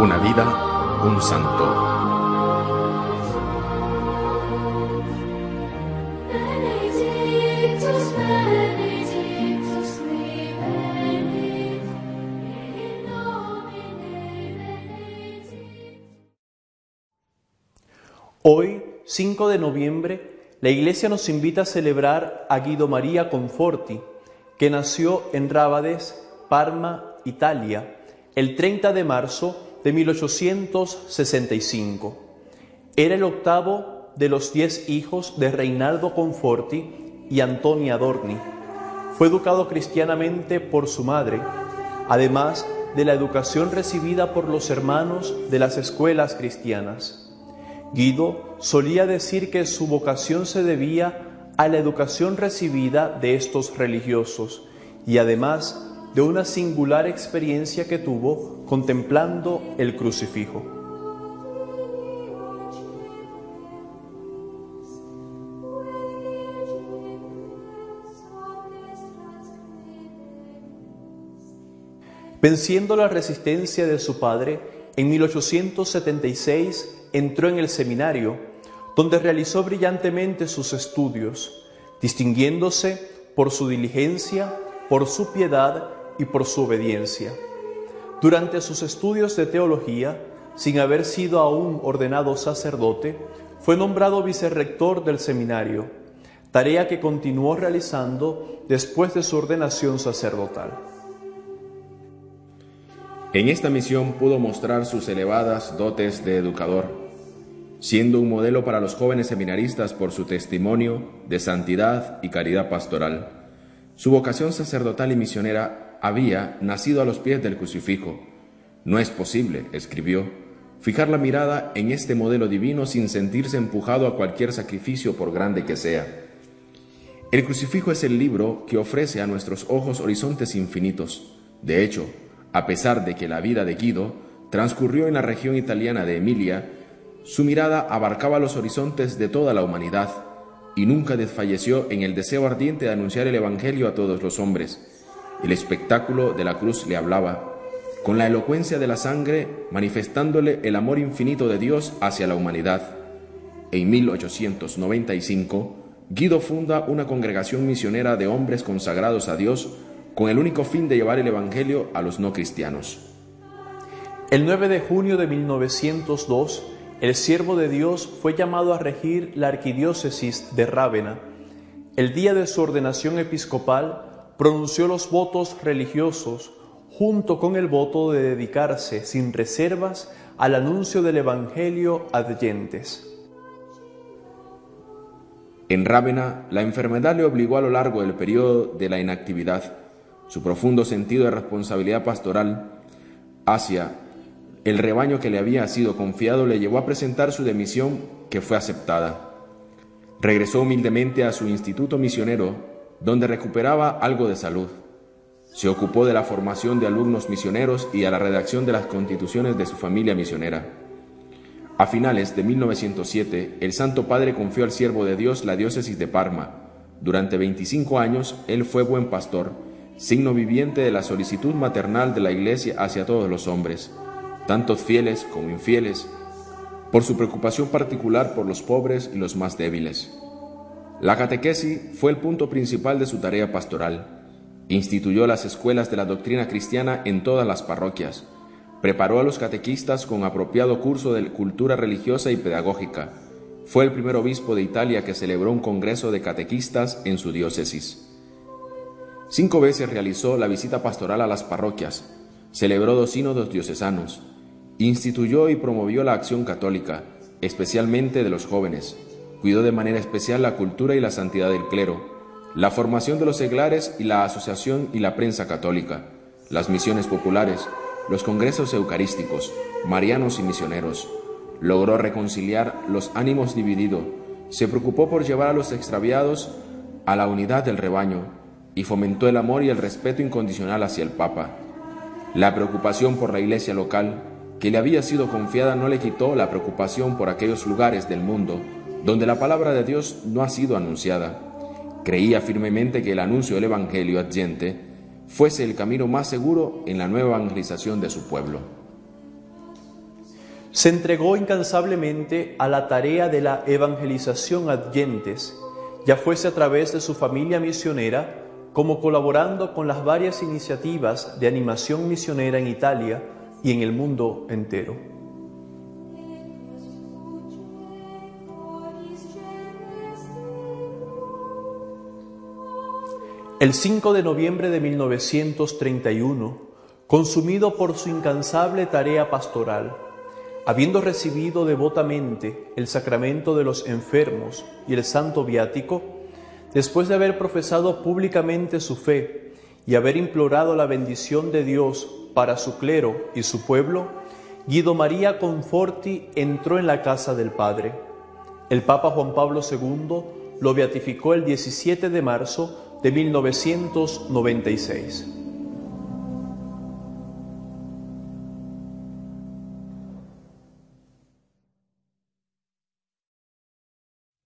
Una vida, un santo. Hoy, 5 de noviembre, la Iglesia nos invita a celebrar a Guido María Conforti, que nació en Rábades, Parma, Italia, el 30 de marzo de 1865. Era el octavo de los diez hijos de Reinaldo Conforti y Antonia Dorni. Fue educado cristianamente por su madre, además de la educación recibida por los hermanos de las escuelas cristianas. Guido solía decir que su vocación se debía a la educación recibida de estos religiosos y además de una singular experiencia que tuvo contemplando el crucifijo. Venciendo la resistencia de su padre, en 1876 entró en el seminario, donde realizó brillantemente sus estudios, distinguiéndose por su diligencia, por su piedad y por su obediencia. Durante sus estudios de teología, sin haber sido aún ordenado sacerdote, fue nombrado vicerrector del seminario, tarea que continuó realizando después de su ordenación sacerdotal. En esta misión pudo mostrar sus elevadas dotes de educador, siendo un modelo para los jóvenes seminaristas por su testimonio de santidad y caridad pastoral. Su vocación sacerdotal y misionera había nacido a los pies del crucifijo. No es posible, escribió, fijar la mirada en este modelo divino sin sentirse empujado a cualquier sacrificio por grande que sea. El crucifijo es el libro que ofrece a nuestros ojos horizontes infinitos. De hecho, a pesar de que la vida de Guido transcurrió en la región italiana de Emilia, su mirada abarcaba los horizontes de toda la humanidad y nunca desfalleció en el deseo ardiente de anunciar el Evangelio a todos los hombres. El espectáculo de la cruz le hablaba, con la elocuencia de la sangre manifestándole el amor infinito de Dios hacia la humanidad. En 1895, Guido funda una congregación misionera de hombres consagrados a Dios con el único fin de llevar el Evangelio a los no cristianos. El 9 de junio de 1902, el siervo de Dios fue llamado a regir la arquidiócesis de Rávena. El día de su ordenación episcopal, pronunció los votos religiosos junto con el voto de dedicarse sin reservas al anuncio del Evangelio adyentes. En Rávena, la enfermedad le obligó a lo largo del periodo de la inactividad. Su profundo sentido de responsabilidad pastoral hacia el rebaño que le había sido confiado le llevó a presentar su demisión que fue aceptada. Regresó humildemente a su instituto misionero, donde recuperaba algo de salud. Se ocupó de la formación de alumnos misioneros y a la redacción de las constituciones de su familia misionera. A finales de 1907, el Santo Padre confió al siervo de Dios la diócesis de Parma. Durante 25 años, él fue buen pastor, signo viviente de la solicitud maternal de la Iglesia hacia todos los hombres, tantos fieles como infieles, por su preocupación particular por los pobres y los más débiles. La catequesis fue el punto principal de su tarea pastoral. Instituyó las escuelas de la doctrina cristiana en todas las parroquias. Preparó a los catequistas con apropiado curso de cultura religiosa y pedagógica. Fue el primer obispo de Italia que celebró un congreso de catequistas en su diócesis. Cinco veces realizó la visita pastoral a las parroquias, celebró dos sínodos diocesanos instituyó y promovió la acción católica, especialmente de los jóvenes. Cuidó de manera especial la cultura y la santidad del clero, la formación de los seglares y la asociación y la prensa católica, las misiones populares, los congresos eucarísticos, marianos y misioneros. Logró reconciliar los ánimos divididos, se preocupó por llevar a los extraviados a la unidad del rebaño y fomentó el amor y el respeto incondicional hacia el Papa. La preocupación por la iglesia local que le había sido confiada no le quitó la preocupación por aquellos lugares del mundo donde la palabra de Dios no ha sido anunciada. Creía firmemente que el anuncio del Evangelio adyente fuese el camino más seguro en la nueva evangelización de su pueblo. Se entregó incansablemente a la tarea de la evangelización adyentes, ya fuese a través de su familia misionera, como colaborando con las varias iniciativas de animación misionera en Italia y en el mundo entero. El 5 de noviembre de 1931, consumido por su incansable tarea pastoral, habiendo recibido devotamente el sacramento de los enfermos y el santo viático, después de haber profesado públicamente su fe y haber implorado la bendición de Dios para su clero y su pueblo, Guido María Conforti entró en la casa del Padre. El Papa Juan Pablo II lo beatificó el 17 de marzo de 1996.